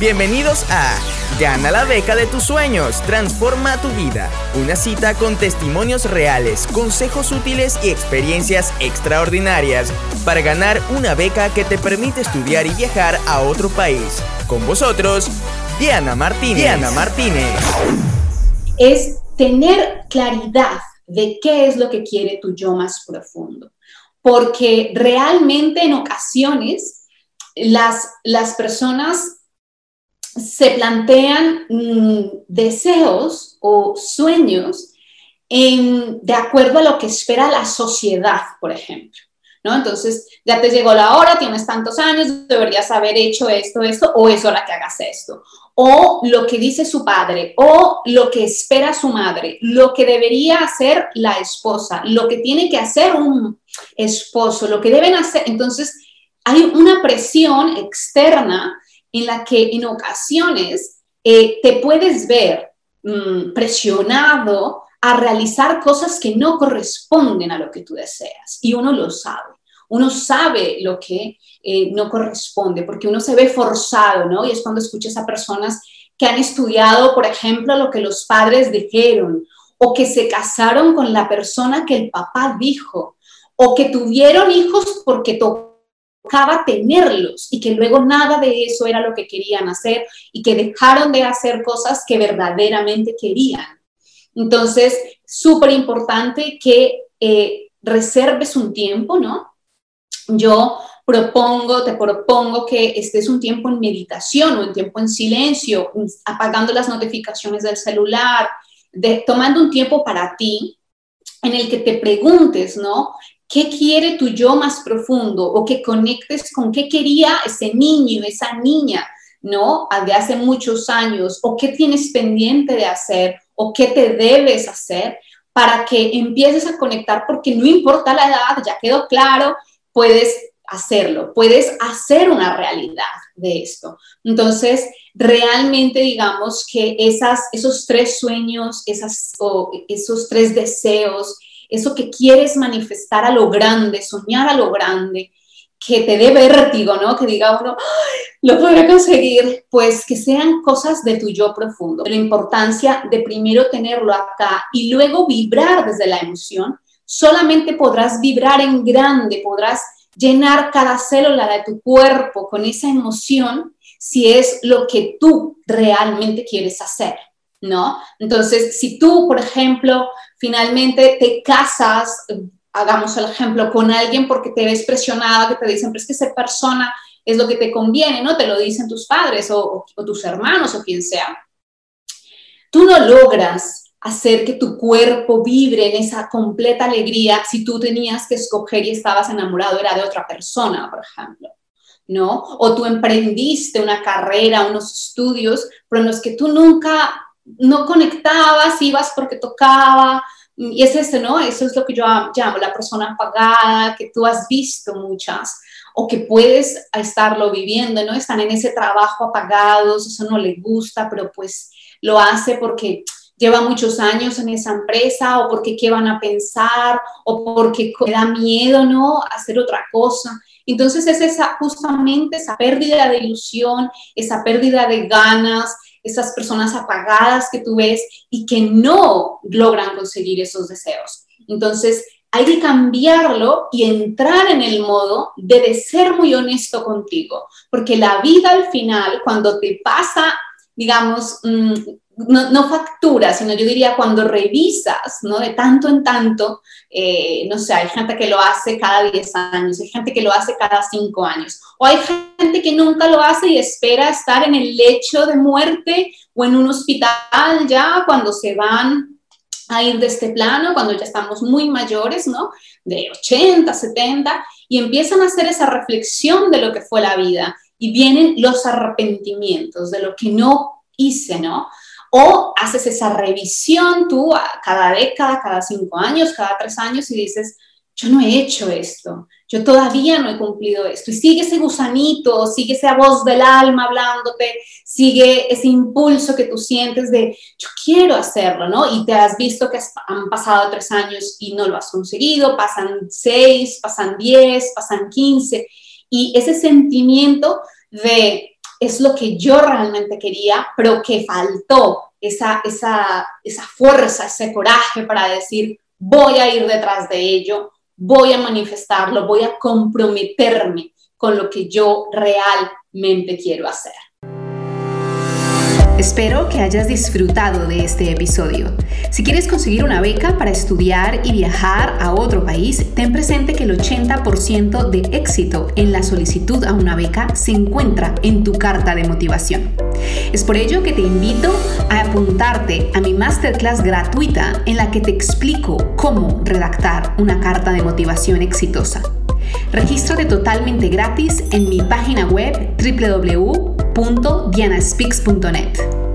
Bienvenidos a Gana la beca de tus sueños, transforma tu vida. Una cita con testimonios reales, consejos útiles y experiencias extraordinarias para ganar una beca que te permite estudiar y viajar a otro país. Con vosotros, Diana Martínez. Diana Martínez. Es tener claridad de qué es lo que quiere tu yo más profundo. Porque realmente en ocasiones las, las personas se plantean mm, deseos o sueños de acuerdo a lo que espera la sociedad, por ejemplo. ¿no? Entonces, ya te llegó la hora, tienes tantos años, deberías haber hecho esto, esto, o es hora que hagas esto. O lo que dice su padre, o lo que espera su madre, lo que debería hacer la esposa, lo que tiene que hacer un esposo, lo que deben hacer. Entonces, hay una presión externa en la que en ocasiones eh, te puedes ver mm, presionado a realizar cosas que no corresponden a lo que tú deseas. Y uno lo sabe. Uno sabe lo que eh, no corresponde, porque uno se ve forzado, ¿no? Y es cuando escuchas a personas que han estudiado, por ejemplo, lo que los padres dijeron, o que se casaron con la persona que el papá dijo, o que tuvieron hijos porque tocó tocaba tenerlos y que luego nada de eso era lo que querían hacer y que dejaron de hacer cosas que verdaderamente querían. Entonces, súper importante que eh, reserves un tiempo, ¿no? Yo propongo, te propongo que estés un tiempo en meditación o un tiempo en silencio, apagando las notificaciones del celular, de, tomando un tiempo para ti en el que te preguntes, ¿no? Qué quiere tu yo más profundo o que conectes con qué quería ese niño, esa niña, ¿no? De hace muchos años o qué tienes pendiente de hacer o qué te debes hacer para que empieces a conectar porque no importa la edad, ya quedó claro, puedes hacerlo, puedes hacer una realidad de esto. Entonces, realmente digamos que esas, esos tres sueños, esas, o esos tres deseos, eso que quieres manifestar a lo grande, soñar a lo grande, que te dé vértigo, ¿no? Que diga uno, lo podré conseguir, pues que sean cosas de tu yo profundo. La importancia de primero tenerlo acá y luego vibrar desde la emoción. Solamente podrás vibrar en grande, podrás llenar cada célula de tu cuerpo con esa emoción si es lo que tú realmente quieres hacer, ¿no? Entonces, si tú, por ejemplo, finalmente te casas, hagamos el ejemplo, con alguien porque te ves presionada, que te dicen, pero es que esa persona es lo que te conviene, ¿no? Te lo dicen tus padres o, tus hermanos o quien sea. Tú no logras hacer que tu cuerpo vibre en esa completa alegría si tú tenías que escoger y estabas enamorado era de otra persona, por ejemplo, ¿no? O tú emprendiste una carrera, unos estudios, pero en los que tú nunca no conectabas, ibas porque tocaba, y es eso, ¿no? Eso es lo que yo llamo la persona apagada, que tú has visto muchas, o que puedes estarlo viviendo, ¿no? Están en ese trabajo apagados, eso no le gusta, pero pues lo hace porque lleva muchos años en esa empresa, o porque qué van a pensar, o porque le da miedo, ¿no? Hacer otra cosa. Entonces es esa, justamente esa pérdida de ilusión, esa pérdida de ganas, esas personas apagadas que tú ves y que no logran conseguir esos deseos. Entonces, hay que cambiarlo y entrar en el modo de, ser muy honesto contigo, porque la vida al final, cuando te pasa, digamos, mm, no, factura, sino yo diría cuando revisas, ¿no? De tanto en tanto, eh, no sé, hay gente que lo hace cada 10 años, hay gente que lo hace cada 5 años, o hay gente que nunca lo hace y espera estar en el lecho de muerte o en un hospital ya cuando se van a ir de este plano, cuando ya estamos muy mayores, ¿no? De 80, 70, y empiezan a hacer esa reflexión de lo que fue la vida y vienen los arrepentimientos de lo que no hice, ¿no? O haces esa revisión tú cada década, cada cinco años, cada tres años y dices, yo no he hecho esto, yo todavía no he cumplido esto. Y sigue ese gusanito, sigue esa voz del alma hablándote, sigue ese impulso que tú sientes de, yo quiero hacerlo, ¿no? Y te has visto que han pasado tres años y no lo has conseguido, pasan seis, pasan diez, pasan quince. Y ese sentimiento de es lo que yo realmente quería, pero que faltó esa, esa, esa fuerza, ese coraje para decir, voy a ir detrás de ello, voy a manifestarlo, voy a comprometerme con lo que yo realmente quiero hacer. Espero que hayas disfrutado de este episodio. Si quieres conseguir una beca para estudiar y viajar a otro país, ten presente que el 80% de éxito en la solicitud a una beca se encuentra en tu carta de motivación. Es por ello que te invito a apuntarte a mi masterclass gratuita en la que te explico cómo redactar una carta de motivación exitosa. Regístrate totalmente gratis en mi página web www.dianaspeaks.net.